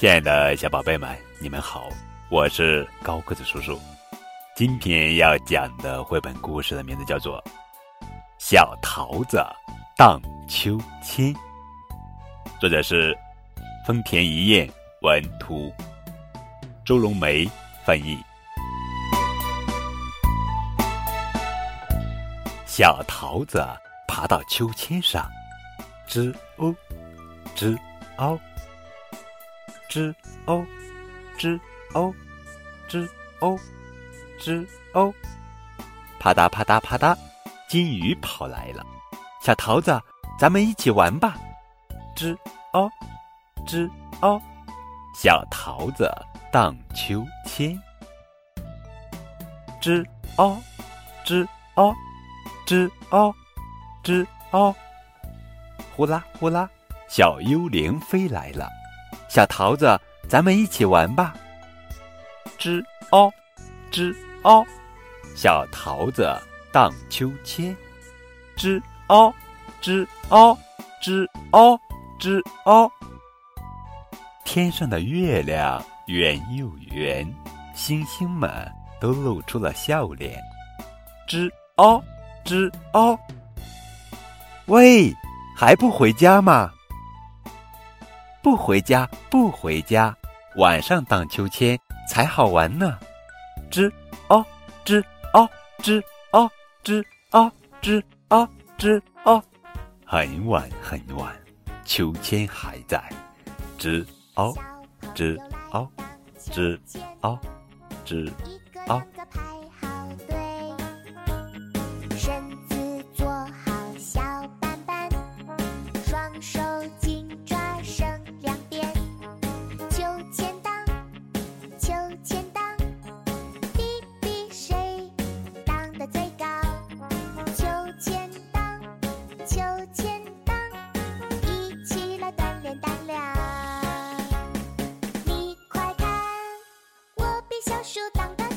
亲爱的小宝贝们，你们好，我是高个子叔叔。今天要讲的绘本故事的名字叫做《小桃子荡秋千》，作者是丰田一彦文图，周龙梅翻译。小桃子爬到秋千上，吱哦，吱哦，吱哦，吱哦，吱哦。吱哦，啪嗒啪嗒啪嗒，金鱼跑来了。小桃子，咱们一起玩吧。吱哦，吱哦，小桃子荡秋千。吱哦，吱哦，吱哦，吱哦，呼啦呼啦，小幽灵飞来了。小桃子，咱们一起玩吧。吱哦，吱。哦，小桃子荡秋千，吱哦，吱哦，吱哦，吱哦。天上的月亮圆又圆，星星们都露出了笑脸。吱哦，吱哦。喂，还不回家吗？不回家，不回家，晚上荡秋千才好玩呢。吱。哦，吱哦，吱哦，吱哦，吱哦，吱哦，很晚很晚，秋千还在，吱哦，吱哦，吱哦，吱哦。小树挡挡